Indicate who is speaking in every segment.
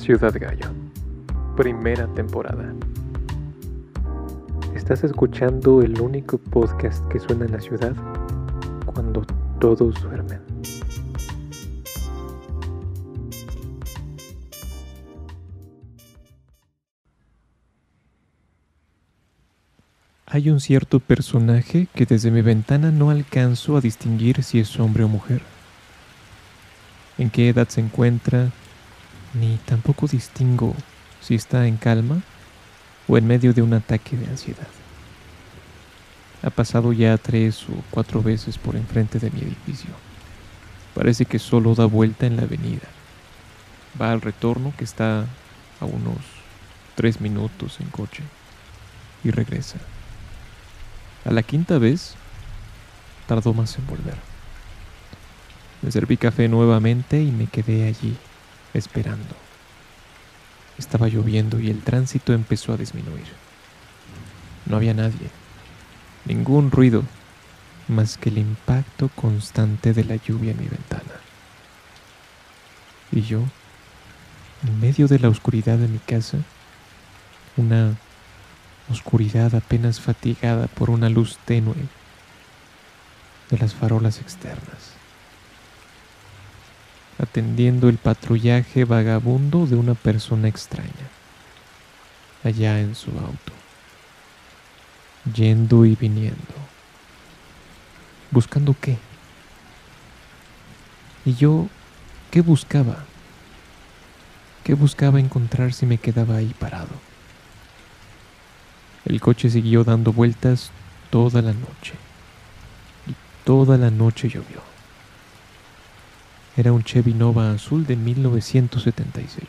Speaker 1: Ciudad Gallo, primera temporada. Estás escuchando el único podcast que suena en la ciudad cuando todos duermen. Hay un cierto personaje que desde mi ventana no alcanzo a distinguir si es hombre o mujer. En qué edad se encuentra, ni tampoco distingo si está en calma o en medio de un ataque de ansiedad. Ha pasado ya tres o cuatro veces por enfrente de mi edificio. Parece que solo da vuelta en la avenida. Va al retorno que está a unos tres minutos en coche y regresa. A la quinta vez tardó más en volver. Me serví café nuevamente y me quedé allí esperando. Estaba lloviendo y el tránsito empezó a disminuir. No había nadie, ningún ruido, más que el impacto constante de la lluvia en mi ventana. Y yo, en medio de la oscuridad de mi casa, una oscuridad apenas fatigada por una luz tenue de las farolas externas atendiendo el patrullaje vagabundo de una persona extraña, allá en su auto, yendo y viniendo, buscando qué. Y yo, ¿qué buscaba? ¿Qué buscaba encontrar si me quedaba ahí parado? El coche siguió dando vueltas toda la noche. Y toda la noche llovió. Era un Chevy Nova azul de 1976.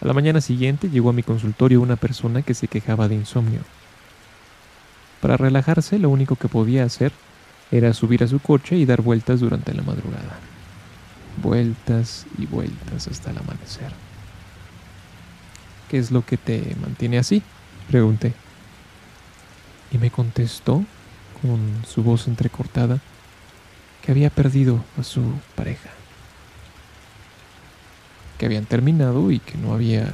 Speaker 1: A la mañana siguiente llegó a mi consultorio una persona que se quejaba de insomnio. Para relajarse, lo único que podía hacer era subir a su coche y dar vueltas durante la madrugada. Vueltas y vueltas hasta el amanecer. ¿Qué es lo que te mantiene así? Pregunté. Y me contestó, con su voz entrecortada, que había perdido a su pareja, que habían terminado y que no había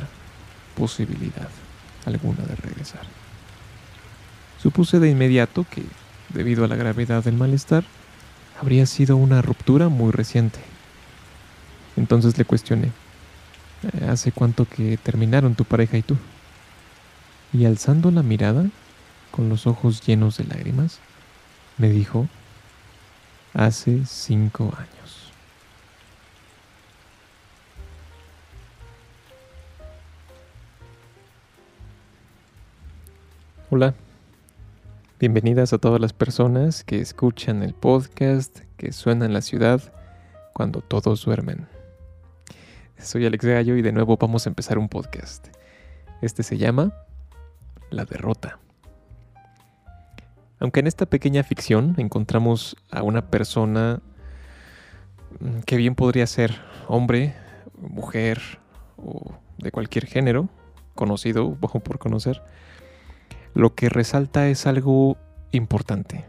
Speaker 1: posibilidad alguna de regresar. Supuse de inmediato que, debido a la gravedad del malestar, habría sido una ruptura muy reciente. Entonces le cuestioné, eh, ¿hace cuánto que terminaron tu pareja y tú? Y alzando la mirada, con los ojos llenos de lágrimas, me dijo, hace cinco años. Hola, bienvenidas a todas las personas que escuchan el podcast que suena en la ciudad cuando todos duermen. Soy Alex Gallo y de nuevo vamos a empezar un podcast. Este se llama La Derrota. Aunque en esta pequeña ficción encontramos a una persona mm, que bien podría ser hombre, mujer o de cualquier género, conocido o por conocer, lo que resalta es algo importante.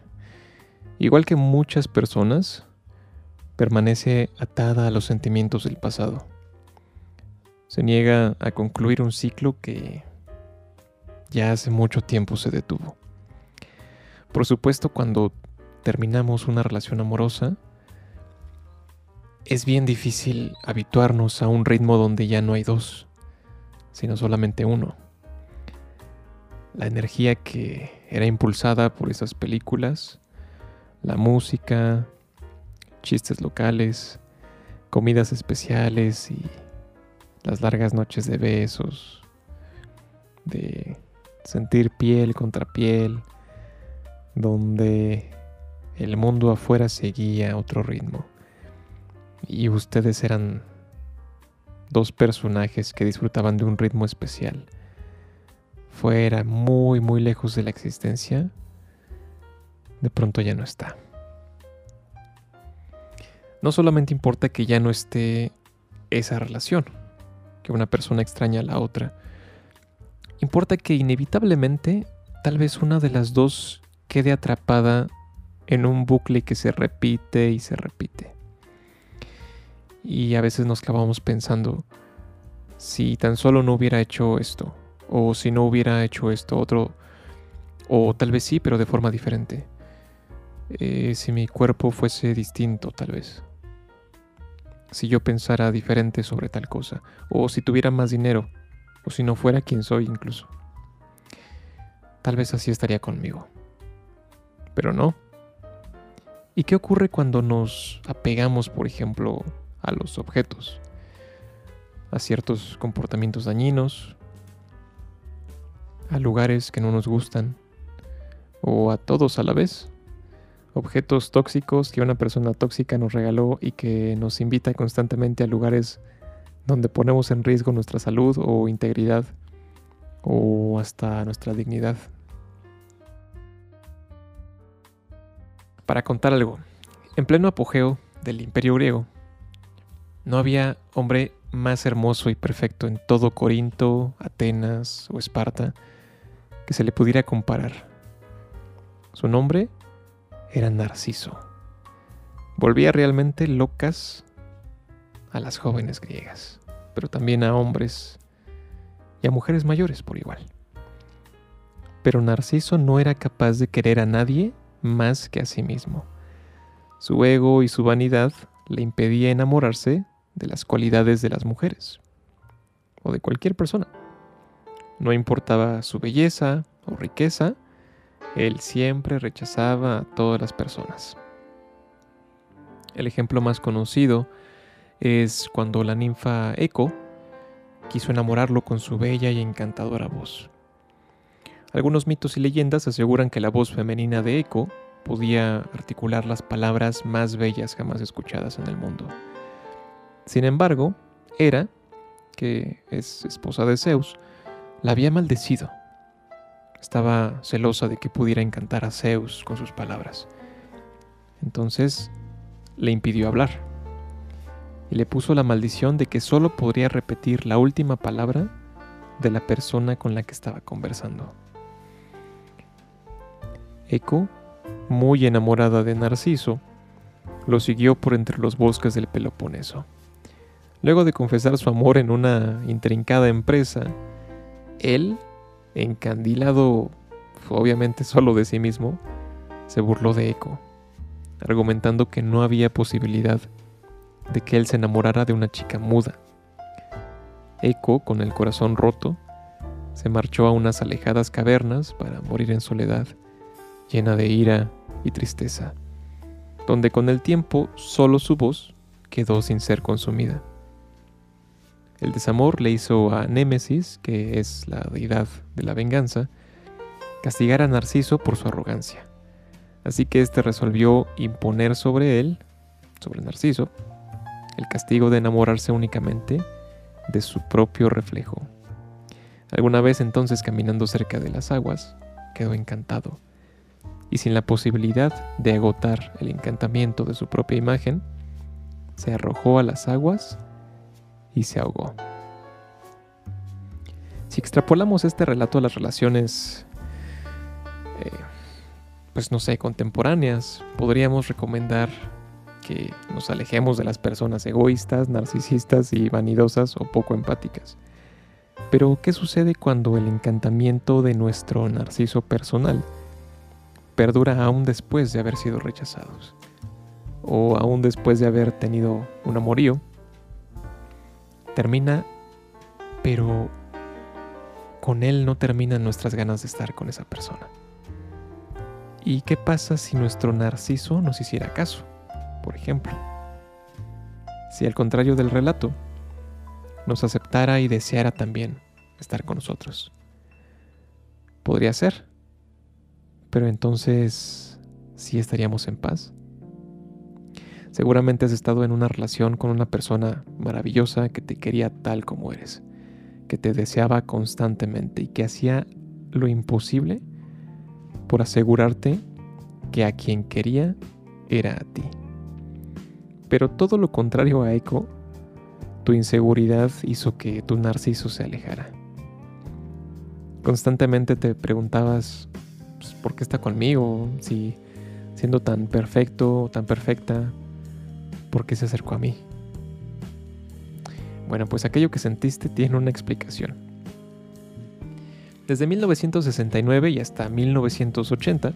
Speaker 1: Igual que muchas personas, permanece atada a los sentimientos del pasado. Se niega a concluir un ciclo que ya hace mucho tiempo se detuvo. Por supuesto, cuando terminamos una relación amorosa, es bien difícil habituarnos a un ritmo donde ya no hay dos, sino solamente uno. La energía que era impulsada por esas películas, la música, chistes locales, comidas especiales y las largas noches de besos, de sentir piel contra piel, donde el mundo afuera seguía otro ritmo. Y ustedes eran dos personajes que disfrutaban de un ritmo especial. Fuera, muy, muy lejos de la existencia, de pronto ya no está. No solamente importa que ya no esté esa relación, que una persona extraña a la otra, importa que inevitablemente tal vez una de las dos quede atrapada en un bucle que se repite y se repite. Y a veces nos clavamos pensando, si tan solo no hubiera hecho esto, o si no hubiera hecho esto otro, o tal vez sí, pero de forma diferente. Eh, si mi cuerpo fuese distinto, tal vez. Si yo pensara diferente sobre tal cosa, o si tuviera más dinero, o si no fuera quien soy incluso. Tal vez así estaría conmigo. Pero no. ¿Y qué ocurre cuando nos apegamos, por ejemplo, a los objetos? A ciertos comportamientos dañinos, a lugares que no nos gustan, o a todos a la vez. Objetos tóxicos que una persona tóxica nos regaló y que nos invita constantemente a lugares donde ponemos en riesgo nuestra salud o integridad o hasta nuestra dignidad. Para contar algo, en pleno apogeo del imperio griego, no había hombre más hermoso y perfecto en todo Corinto, Atenas o Esparta que se le pudiera comparar. Su nombre era Narciso. Volvía realmente locas a las jóvenes griegas, pero también a hombres y a mujeres mayores por igual. Pero Narciso no era capaz de querer a nadie más que a sí mismo. Su ego y su vanidad le impedía enamorarse de las cualidades de las mujeres o de cualquier persona. No importaba su belleza o riqueza, él siempre rechazaba a todas las personas. El ejemplo más conocido es cuando la ninfa Eco quiso enamorarlo con su bella y encantadora voz. Algunos mitos y leyendas aseguran que la voz femenina de Eco podía articular las palabras más bellas jamás escuchadas en el mundo. Sin embargo, Hera, que es esposa de Zeus, la había maldecido. Estaba celosa de que pudiera encantar a Zeus con sus palabras. Entonces le impidió hablar y le puso la maldición de que solo podría repetir la última palabra de la persona con la que estaba conversando. Eco, muy enamorada de Narciso, lo siguió por entre los bosques del Peloponeso. Luego de confesar su amor en una intrincada empresa, él, encandilado obviamente solo de sí mismo, se burló de Eco, argumentando que no había posibilidad de que él se enamorara de una chica muda. Eco, con el corazón roto, se marchó a unas alejadas cavernas para morir en soledad, llena de ira y tristeza, donde con el tiempo solo su voz quedó sin ser consumida. El desamor le hizo a Némesis, que es la deidad de la venganza, castigar a Narciso por su arrogancia. Así que éste resolvió imponer sobre él, sobre Narciso, el castigo de enamorarse únicamente de su propio reflejo. Alguna vez entonces caminando cerca de las aguas, quedó encantado, y sin la posibilidad de agotar el encantamiento de su propia imagen, se arrojó a las aguas y se ahogó. Si extrapolamos este relato a las relaciones, eh, pues no sé, contemporáneas, podríamos recomendar que nos alejemos de las personas egoístas, narcisistas y vanidosas o poco empáticas. Pero, ¿qué sucede cuando el encantamiento de nuestro narciso personal perdura aún después de haber sido rechazados? O aún después de haber tenido un amorío. Termina, pero con él no terminan nuestras ganas de estar con esa persona. ¿Y qué pasa si nuestro narciso nos hiciera caso? por ejemplo. Si al contrario del relato, nos aceptara y deseara también estar con nosotros. Podría ser, pero entonces, ¿sí estaríamos en paz? Seguramente has estado en una relación con una persona maravillosa que te quería tal como eres, que te deseaba constantemente y que hacía lo imposible por asegurarte que a quien quería era a ti. Pero todo lo contrario a Eco, tu inseguridad hizo que tu narciso se alejara. Constantemente te preguntabas, pues, ¿por qué está conmigo? Si siendo tan perfecto, tan perfecta, ¿por qué se acercó a mí? Bueno, pues aquello que sentiste tiene una explicación. Desde 1969 y hasta 1980,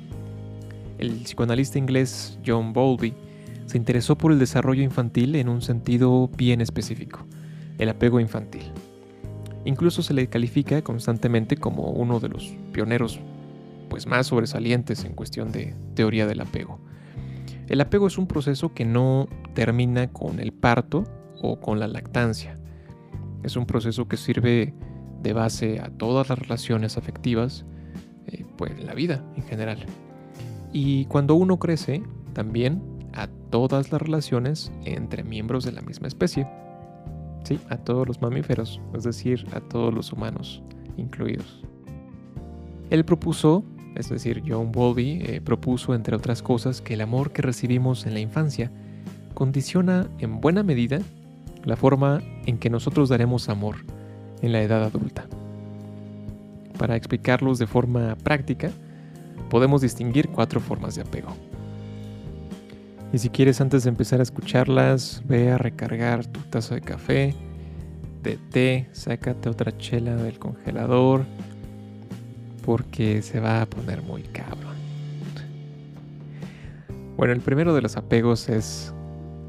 Speaker 1: el psicoanalista inglés John Bowlby se interesó por el desarrollo infantil en un sentido bien específico, el apego infantil. Incluso se le califica constantemente como uno de los pioneros pues más sobresalientes en cuestión de teoría del apego. El apego es un proceso que no termina con el parto o con la lactancia. Es un proceso que sirve de base a todas las relaciones afectivas, eh, pues en la vida en general. Y cuando uno crece, también a todas las relaciones entre miembros de la misma especie. Sí, a todos los mamíferos, es decir, a todos los humanos incluidos. Él propuso, es decir, John Bowlby eh, propuso, entre otras cosas, que el amor que recibimos en la infancia condiciona en buena medida la forma en que nosotros daremos amor en la edad adulta. Para explicarlos de forma práctica, podemos distinguir cuatro formas de apego. Y si quieres antes de empezar a escucharlas, ve a recargar tu taza de café, de té, sácate otra chela del congelador, porque se va a poner muy cabrón. Bueno, el primero de los apegos es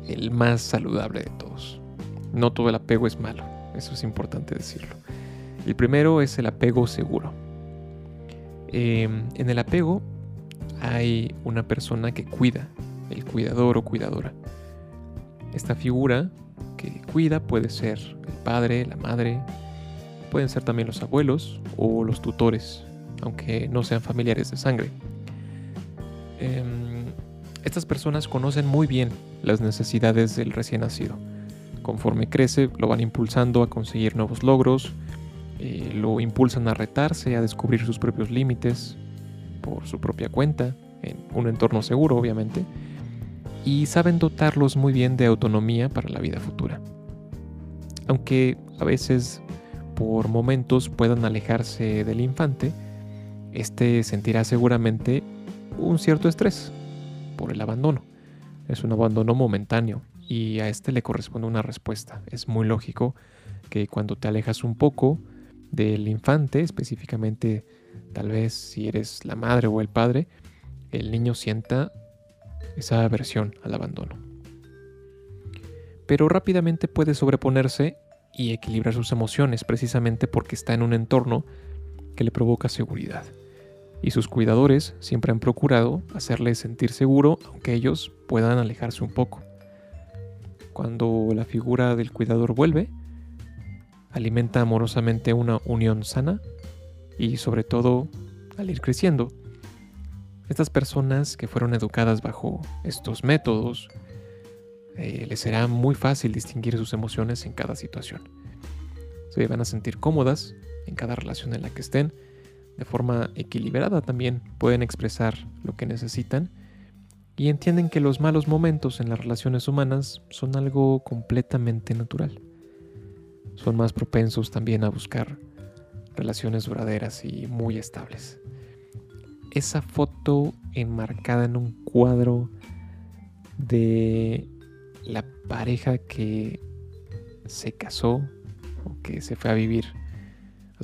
Speaker 1: el más saludable de todos. No todo el apego es malo, eso es importante decirlo. El primero es el apego seguro. Em, en el apego hay una persona que cuida, el cuidador o cuidadora. Esta figura que cuida puede ser el padre, la madre, pueden ser también los abuelos o los tutores, aunque no sean familiares de sangre. Em, estas personas conocen muy bien las necesidades del recién nacido. Conforme crece, lo van impulsando a conseguir nuevos logros, eh, lo impulsan a retarse, a descubrir sus propios límites por su propia cuenta, en un entorno seguro, obviamente, y saben dotarlos muy bien de autonomía para la vida futura. Aunque a veces por momentos puedan alejarse del infante, este sentirá seguramente un cierto estrés por el abandono. Es un abandono momentáneo y a este le corresponde una respuesta. Es muy lógico que cuando te alejas un poco del infante, específicamente tal vez si eres la madre o el padre, el niño sienta esa aversión al abandono. Pero rápidamente puede sobreponerse y equilibrar sus emociones precisamente porque está en un entorno que le provoca seguridad. Y sus cuidadores siempre han procurado hacerle sentir seguro aunque ellos puedan alejarse un poco. Cuando la figura del cuidador vuelve, alimenta amorosamente una unión sana y sobre todo al ir creciendo, estas personas que fueron educadas bajo estos métodos, eh, les será muy fácil distinguir sus emociones en cada situación. Se van a sentir cómodas en cada relación en la que estén, de forma equilibrada también pueden expresar lo que necesitan y entienden que los malos momentos en las relaciones humanas son algo completamente natural. Son más propensos también a buscar relaciones duraderas y muy estables esa foto enmarcada en un cuadro de la pareja que se casó o que se fue a vivir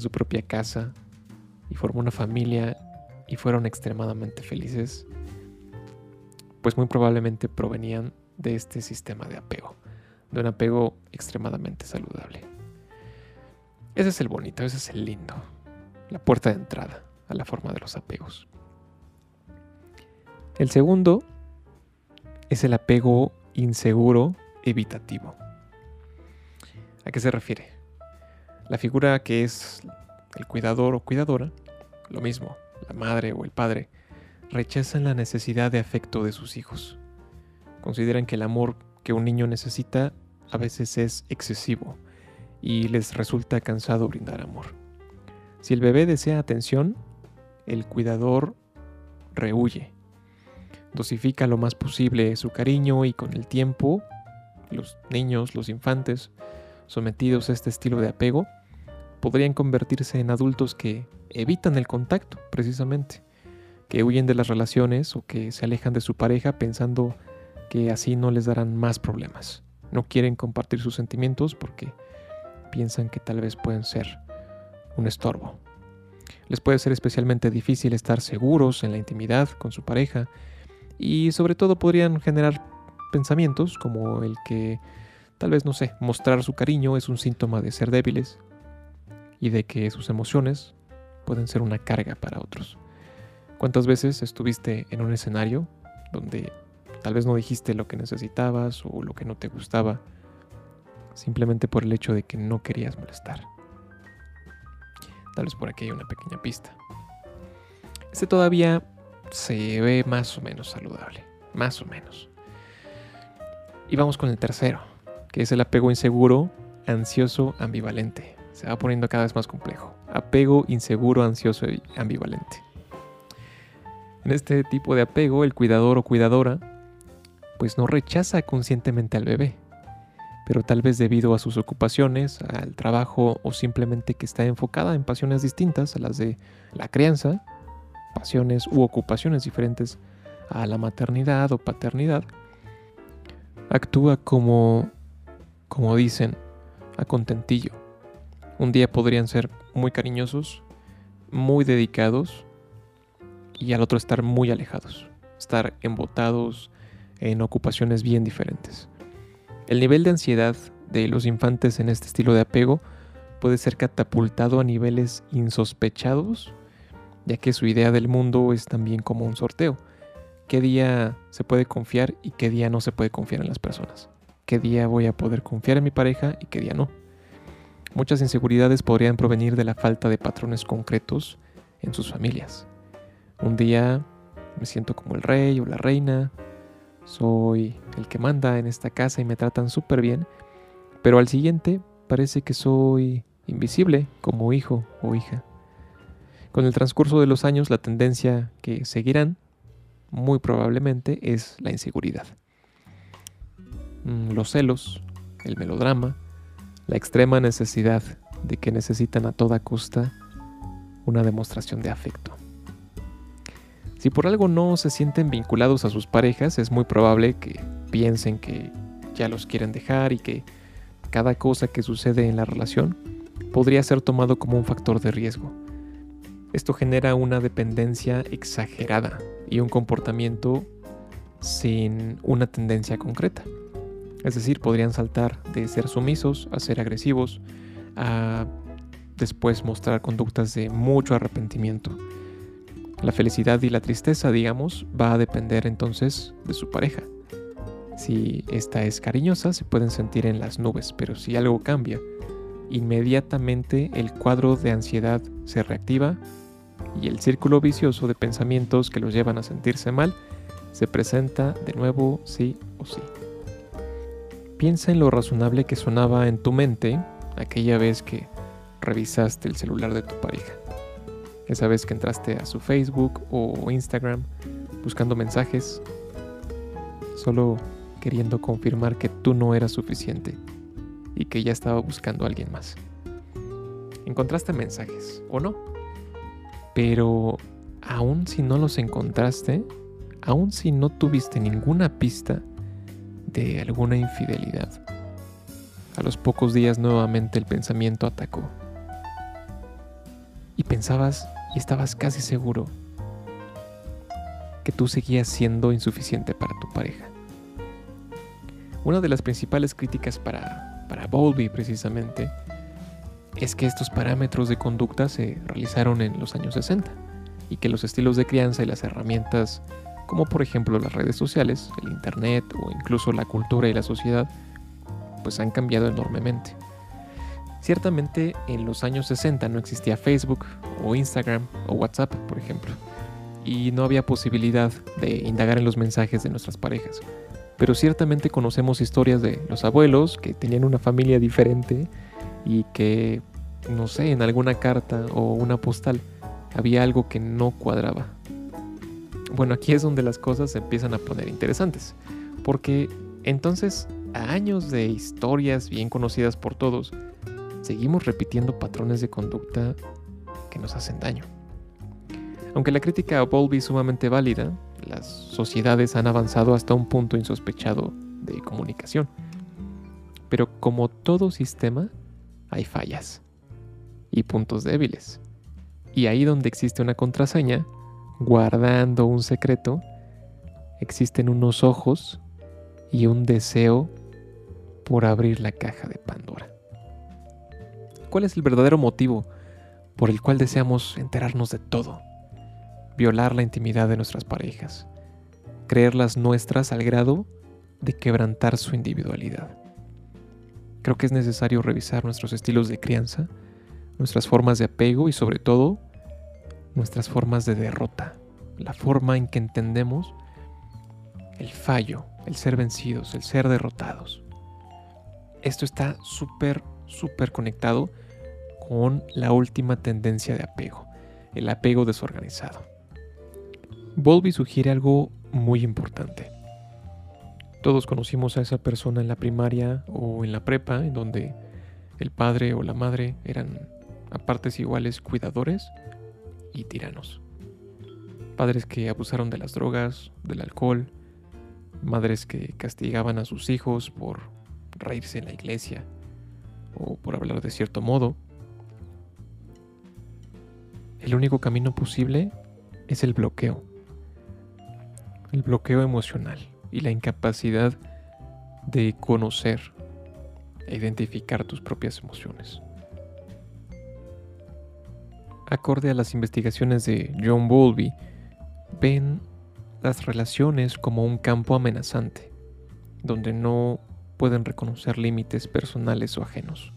Speaker 1: su propia casa y formó una familia y fueron extremadamente felices, pues muy probablemente provenían de este sistema de apego, de un apego extremadamente saludable. Ese es el bonito, ese es el lindo, la puerta de entrada a la forma de los apegos. El segundo es el apego inseguro evitativo. ¿A qué se refiere? La figura que es el cuidador o cuidadora, lo mismo, la madre o el padre, rechazan la necesidad de afecto de sus hijos. Consideran que el amor que un niño necesita a veces es excesivo y les resulta cansado brindar amor. Si el bebé desea atención, el cuidador rehuye dosifica lo más posible su cariño y con el tiempo los niños, los infantes sometidos a este estilo de apego podrían convertirse en adultos que evitan el contacto precisamente, que huyen de las relaciones o que se alejan de su pareja pensando que así no les darán más problemas. No quieren compartir sus sentimientos porque piensan que tal vez pueden ser un estorbo. Les puede ser especialmente difícil estar seguros en la intimidad con su pareja y sobre todo podrían generar pensamientos como el que tal vez, no sé, mostrar su cariño es un síntoma de ser débiles y de que sus emociones pueden ser una carga para otros. ¿Cuántas veces estuviste en un escenario donde tal vez no dijiste lo que necesitabas o lo que no te gustaba, simplemente por el hecho de que no querías molestar? Tal vez por aquí hay una pequeña pista. Este todavía se ve más o menos saludable, más o menos. Y vamos con el tercero, que es el apego inseguro, ansioso, ambivalente. Se va poniendo cada vez más complejo. Apego inseguro, ansioso y ambivalente. En este tipo de apego, el cuidador o cuidadora pues no rechaza conscientemente al bebé, pero tal vez debido a sus ocupaciones, al trabajo o simplemente que está enfocada en pasiones distintas a las de la crianza, pasiones u ocupaciones diferentes a la maternidad o paternidad, actúa como, como dicen, a contentillo. Un día podrían ser muy cariñosos, muy dedicados y al otro estar muy alejados, estar embotados en ocupaciones bien diferentes. El nivel de ansiedad de los infantes en este estilo de apego puede ser catapultado a niveles insospechados, ya que su idea del mundo es también como un sorteo. ¿Qué día se puede confiar y qué día no se puede confiar en las personas? ¿Qué día voy a poder confiar en mi pareja y qué día no? Muchas inseguridades podrían provenir de la falta de patrones concretos en sus familias. Un día me siento como el rey o la reina, soy el que manda en esta casa y me tratan súper bien, pero al siguiente parece que soy invisible como hijo o hija. Con el transcurso de los años la tendencia que seguirán, muy probablemente, es la inseguridad. Mm, los celos, el melodrama, la extrema necesidad de que necesitan a toda costa una demostración de afecto. Si por algo no se sienten vinculados a sus parejas, es muy probable que piensen que ya los quieren dejar y que cada cosa que sucede en la relación podría ser tomado como un factor de riesgo. Esto genera una dependencia exagerada y un comportamiento sin una tendencia concreta. Es decir, podrían saltar de ser sumisos a ser agresivos, a después mostrar conductas de mucho arrepentimiento la felicidad y la tristeza, digamos, va a depender entonces de su pareja. Si esta es cariñosa, se pueden sentir en las nubes, pero si algo cambia, inmediatamente el cuadro de ansiedad se reactiva y el círculo vicioso de pensamientos que los llevan a sentirse mal se presenta de nuevo sí o sí. Piensa en lo razonable que sonaba en tu mente aquella vez que revisaste el celular de tu pareja. Esa vez que entraste a su Facebook o Instagram buscando mensajes, solo queriendo confirmar que tú no eras suficiente y que ya estaba buscando a alguien más. Encontraste mensajes, ¿o no? Pero aun si no los encontraste, aun si no tuviste ninguna pista de alguna infidelidad, a los pocos días nuevamente el pensamiento atacó. Y pensabas y estabas casi seguro que tú seguías siendo insuficiente para tu pareja. Una de las principales críticas para, para Bowlby precisamente es que estos parámetros de conducta se realizaron en los años 60 y que los estilos de crianza y las herramientas como por ejemplo las redes sociales, el internet o incluso la cultura y la sociedad pues han cambiado enormemente. Ciertamente en los años 60 no existía Facebook o Instagram o WhatsApp, por ejemplo, y no había posibilidad de indagar en los mensajes de nuestras parejas. Pero ciertamente conocemos historias de los abuelos que tenían una familia diferente y que, no sé, en alguna carta o una postal había algo que no cuadraba. Bueno, aquí es donde las cosas se empiezan a poner interesantes, porque entonces, a años de historias bien conocidas por todos, seguimos repitiendo patrones de conducta que nos hacen daño. Aunque la crítica a Bowlby es sumamente válida, las sociedades han avanzado hasta un punto insospechado de comunicación. Pero como todo sistema, hay fallas y puntos débiles. Y ahí donde existe una contraseña, guardando un secreto, existen unos ojos y un deseo por abrir la caja de Pandora. ¿Cuál es el verdadero motivo por el cual deseamos enterarnos de todo? Violar la intimidad de nuestras parejas, creerlas nuestras al grado de quebrantar su individualidad. Creo que es necesario revisar nuestros estilos de crianza, nuestras formas de apego y sobre todo nuestras formas de derrota, la forma en que entendemos el fallo, el ser vencidos, el ser derrotados. Esto está súper, súper conectado con la última tendencia de apego, el apego desorganizado. Bowlby sugiere algo muy importante. Todos conocimos a esa persona en la primaria o en la prepa, en donde el padre o la madre eran a partes iguales cuidadores y tiranos. Padres que abusaron de las drogas, del alcohol, madres que castigaban a sus hijos por reírse en la iglesia o por hablar de cierto modo. El único camino posible es el bloqueo. El bloqueo emocional y la incapacidad de conocer e identificar tus propias emociones. Acorde a las investigaciones de John Bowlby, ven las relaciones como un campo amenazante, donde no pueden reconocer límites personales o ajenos.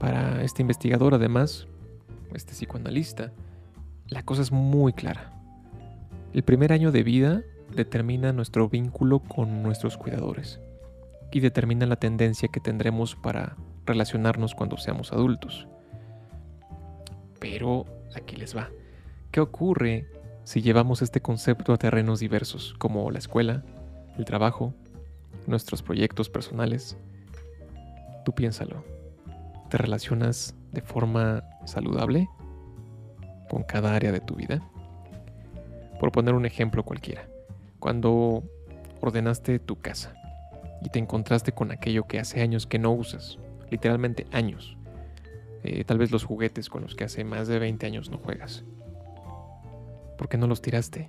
Speaker 1: Para este investigador, además, este psicoanalista, la cosa es muy clara. El primer año de vida determina nuestro vínculo con nuestros cuidadores y determina la tendencia que tendremos para relacionarnos cuando seamos adultos. Pero aquí les va. ¿Qué ocurre si llevamos este concepto a terrenos diversos, como la escuela, el trabajo, nuestros proyectos personales? Tú piénsalo. ¿Te relacionas de forma saludable con cada área de tu vida? Por poner un ejemplo cualquiera cuando ordenaste tu casa y te encontraste con aquello que hace años que no usas, literalmente años. Eh, tal vez los juguetes con los que hace más de 20 años no juegas. ¿Por qué no los tiraste?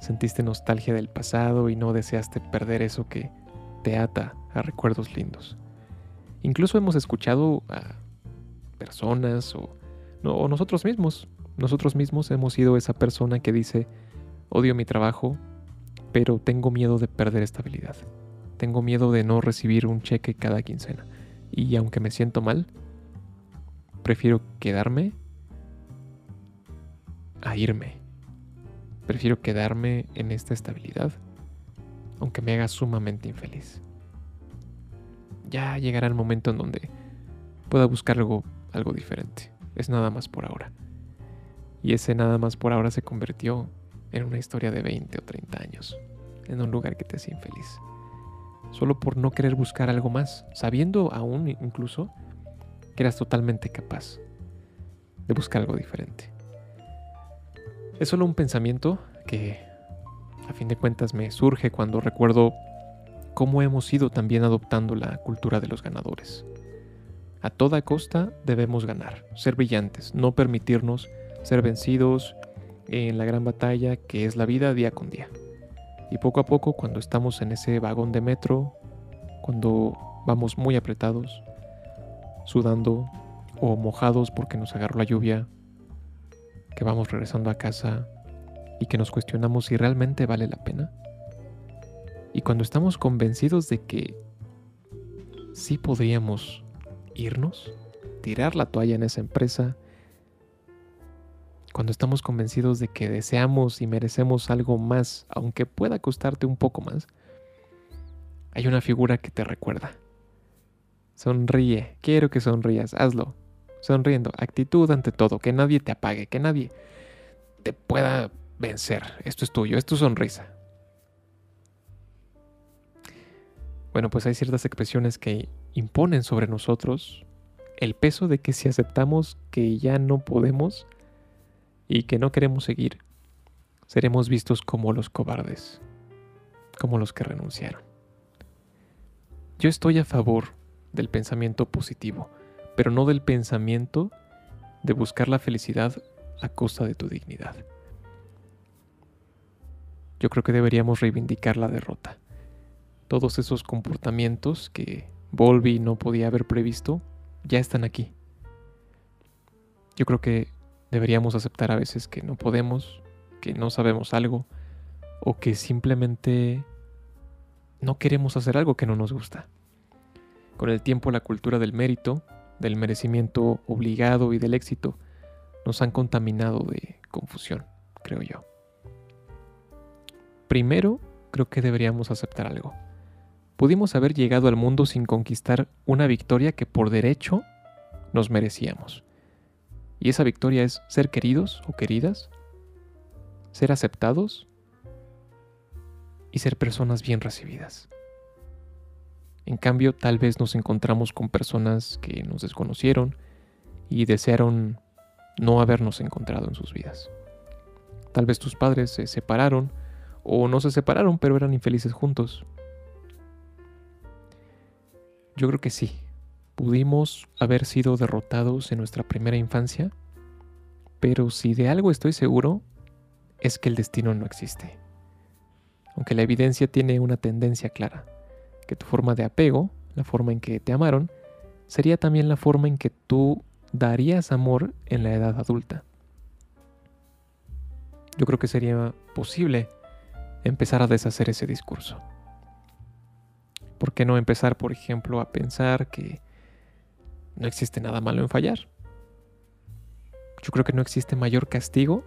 Speaker 1: Sentiste nostalgia del pasado y no deseaste perder eso que te ata a recuerdos lindos. Incluso hemos escuchado a personas o, o nosotros mismos. Nosotros mismos hemos sido esa persona que dice, Odio mi trabajo, pero tengo miedo de perder estabilidad. Tengo miedo de no recibir un cheque cada quincena. Y aunque me siento mal, prefiero quedarme a irme. Prefiero quedarme en esta estabilidad, aunque me haga sumamente infeliz. Ya llegará el momento en donde pueda buscar algo, algo diferente. Es nada más por ahora. Y ese nada más por ahora se convirtió en una historia de 20 o 30 años, en un lugar que te hacía infeliz. Solo por no querer buscar algo más, sabiendo aún incluso que eras totalmente capaz de buscar algo diferente. Es solo un pensamiento que a fin de cuentas me surge cuando recuerdo cómo hemos ido también adoptando la cultura de los ganadores. A toda costa debemos ganar, ser brillantes, no permitirnos ser vencidos en la gran batalla que es la vida día con día. Y poco a poco, cuando estamos en ese vagón de metro, cuando vamos muy apretados, sudando o mojados porque nos agarró la lluvia, que vamos regresando a casa y que nos cuestionamos si realmente vale la pena. Y cuando estamos convencidos de que sí podríamos irnos, tirar la toalla en esa empresa, cuando estamos convencidos de que deseamos y merecemos algo más, aunque pueda costarte un poco más, hay una figura que te recuerda. Sonríe, quiero que sonrías, hazlo. Sonriendo, actitud ante todo, que nadie te apague, que nadie te pueda vencer. Esto es tuyo, es tu sonrisa. Bueno, pues hay ciertas expresiones que imponen sobre nosotros el peso de que si aceptamos que ya no podemos, y que no queremos seguir, seremos vistos como los cobardes, como los que renunciaron. Yo estoy a favor del pensamiento positivo, pero no del pensamiento de buscar la felicidad a costa de tu dignidad. Yo creo que deberíamos reivindicar la derrota. Todos esos comportamientos que Volvi no podía haber previsto ya están aquí. Yo creo que deberíamos aceptar a veces que no podemos, que no sabemos algo o que simplemente no queremos hacer algo que no nos gusta. Con el tiempo la cultura del mérito, del merecimiento obligado y del éxito nos han contaminado de confusión, creo yo. Primero, creo que deberíamos aceptar algo. Pudimos haber llegado al mundo sin conquistar una victoria que por derecho nos merecíamos. Y esa victoria es ser queridos o queridas, ser aceptados y ser personas bien recibidas. En cambio, tal vez nos encontramos con personas que nos desconocieron y desearon no habernos encontrado en sus vidas. Tal vez tus padres se separaron o no se separaron pero eran infelices juntos. Yo creo que sí, pudimos haber sido derrotados en nuestra primera infancia, pero si de algo estoy seguro, es que el destino no existe. Aunque la evidencia tiene una tendencia clara, que tu forma de apego, la forma en que te amaron, sería también la forma en que tú darías amor en la edad adulta. Yo creo que sería posible empezar a deshacer ese discurso. ¿Por qué no empezar, por ejemplo, a pensar que no existe nada malo en fallar? Yo creo que no existe mayor castigo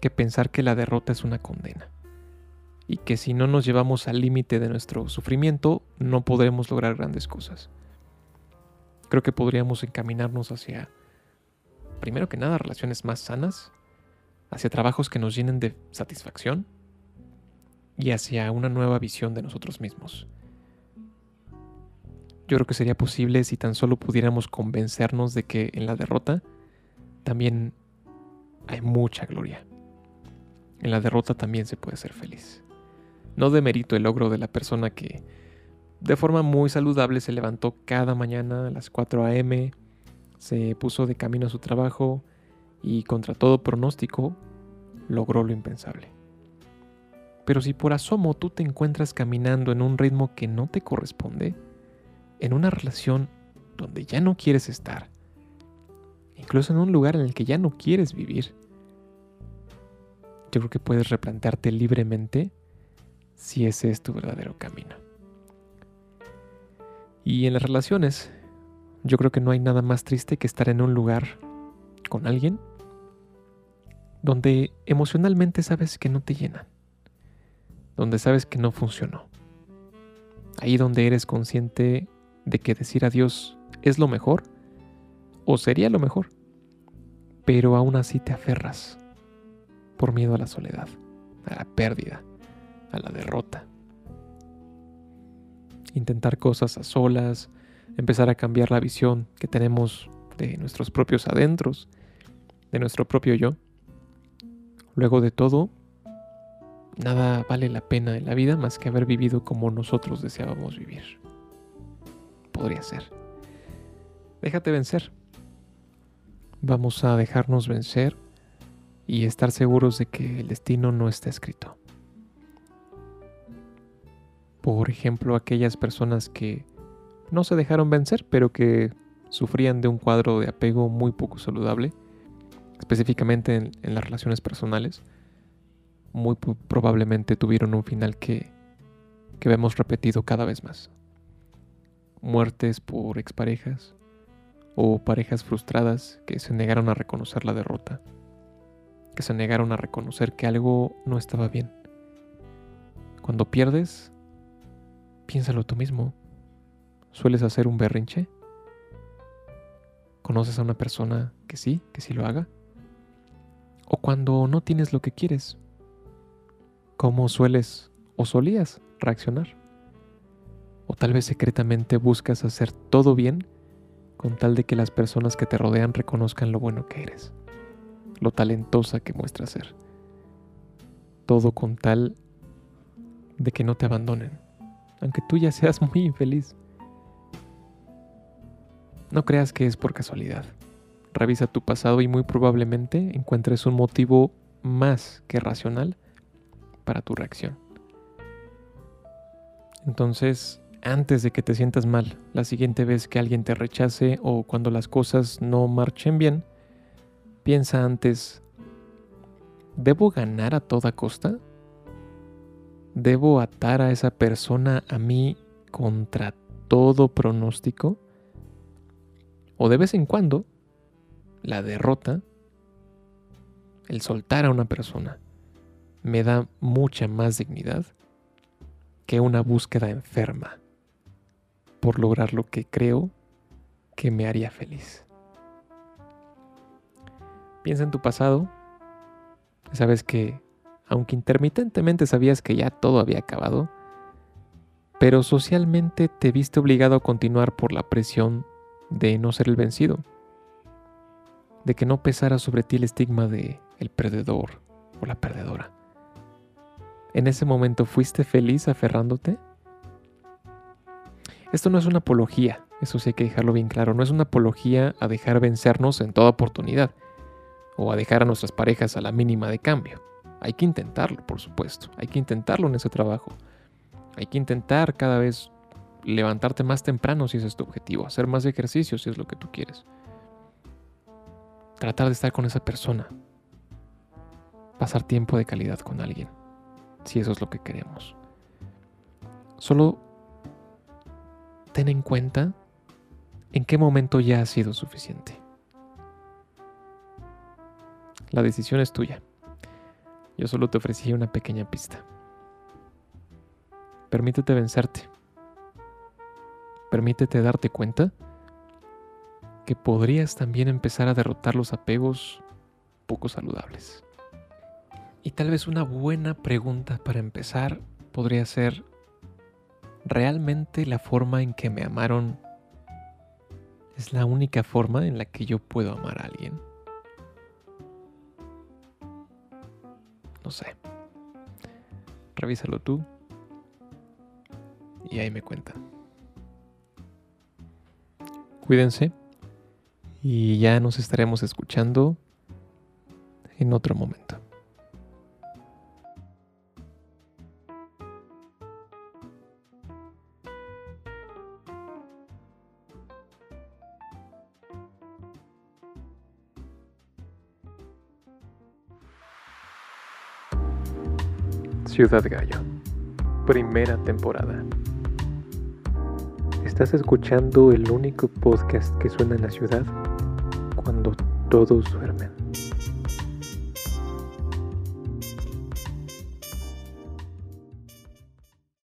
Speaker 1: que pensar que la derrota es una condena y que si no nos llevamos al límite de nuestro sufrimiento no podremos lograr grandes cosas. Creo que podríamos encaminarnos hacia, primero que nada, relaciones más sanas, hacia trabajos que nos llenen de satisfacción y hacia una nueva visión de nosotros mismos. Yo creo que sería posible si tan solo pudiéramos convencernos de que en la derrota también hay mucha gloria. En la derrota también se puede ser feliz. No demerito el logro de la persona que de forma muy saludable se levantó cada mañana a las 4 a.m., se puso de camino a su trabajo y contra todo pronóstico logró lo impensable. Pero si por asomo tú te encuentras caminando en un ritmo que no te corresponde, en una relación donde ya no quieres estar, incluso en un lugar en el que ya no quieres vivir, yo creo que puedes replantearte libremente si ese es tu verdadero camino. Y en las relaciones, yo creo que no hay nada más triste que estar en un lugar con alguien donde emocionalmente sabes que no te llenan, donde sabes que no funcionó. Ahí donde eres consciente de que decir adiós es lo mejor o sería lo mejor, pero aún así te aferras por miedo a la soledad, a la pérdida, a la derrota intentar cosas a solas, empezar a cambiar la visión que tenemos de nuestros propios adentros, de nuestro propio yo. Luego de todo, nada vale la pena en la vida más que haber vivido como nosotros deseábamos vivir. Podría ser. Déjate vencer. Vamos a dejarnos vencer y estar seguros de que el destino no está escrito por ejemplo, aquellas personas que no se dejaron vencer, pero que sufrían de un cuadro de apego muy poco saludable, específicamente en, las relaciones personales, muy probablemente tuvieron un final que, que vemos repetido cada vez más. Muertes por exparejas o parejas frustradas que se negaron a reconocer la derrota, que se negaron a reconocer que algo no estaba bien. Cuando pierdes, Piénsalo tú mismo. ¿Sueles hacer un berrinche? ¿Conoces a una persona que sí, que sí lo haga? ¿O cuando no tienes lo que quieres? ¿Cómo sueles o solías reaccionar? ¿O tal vez secretamente buscas hacer todo bien con tal de que las personas que te rodean reconozcan lo bueno que eres, lo talentosa que muestras ser? Todo con tal de que no te abandonen aunque tú ya seas muy infeliz. No creas que es por casualidad. Revisa tu pasado y muy probablemente encuentres un motivo más que racional para tu reacción. Entonces, antes de que te sientas mal la siguiente vez que alguien te rechace o cuando las cosas no marchen bien, piensa antes, ¿debo ganar a toda costa? ¿Debo atar a esa persona a mí contra todo pronóstico? ¿O de vez en cuando la derrota, el soltar a una persona, me da mucha más dignidad que una búsqueda enferma por lograr lo que creo que me haría feliz. Piensa en tu pasado. Sabes que, aunque intermitentemente sabías que ya todo había acabado, pero socialmente te viste obligado a continuar por la presión de no ser el vencido, de que no pesara sobre ti el estigma de el perdedor o la perdedora. ¿En ese momento fuiste feliz aferrándote? Esto no es una apología, eso sí hay que dejarlo bien claro, no es una apología a dejar vencernos en toda oportunidad o a dejar a nuestras parejas a la mínima de cambio. Hay que intentarlo, por supuesto, hay que intentarlo en ese trabajo. Hay que intentar cada vez levantarte más temprano si ese es tu objetivo, hacer más ejercicio si es lo que tú quieres. Tratar de estar con esa persona, pasar tiempo de calidad con alguien, si eso es lo que queremos. Solo ten en cuenta en qué momento ya ha sido suficiente. La decisión es tuya. Yo solo te ofrecí una pequeña pista. Permítete vencerte. Permítete darte cuenta que podrías también empezar a derrotar los apegos poco saludables. Y tal vez una buena pregunta para empezar podría ser, ¿realmente la forma en que me amaron es la única forma en la que yo puedo amar a alguien? No sé. Revísalo tú y ahí me cuentan. Cuídense y ya nos estaremos escuchando en otro momento. Ciudad Gallo, primera temporada. Estás escuchando el único podcast que suena en la ciudad cuando todos duermen.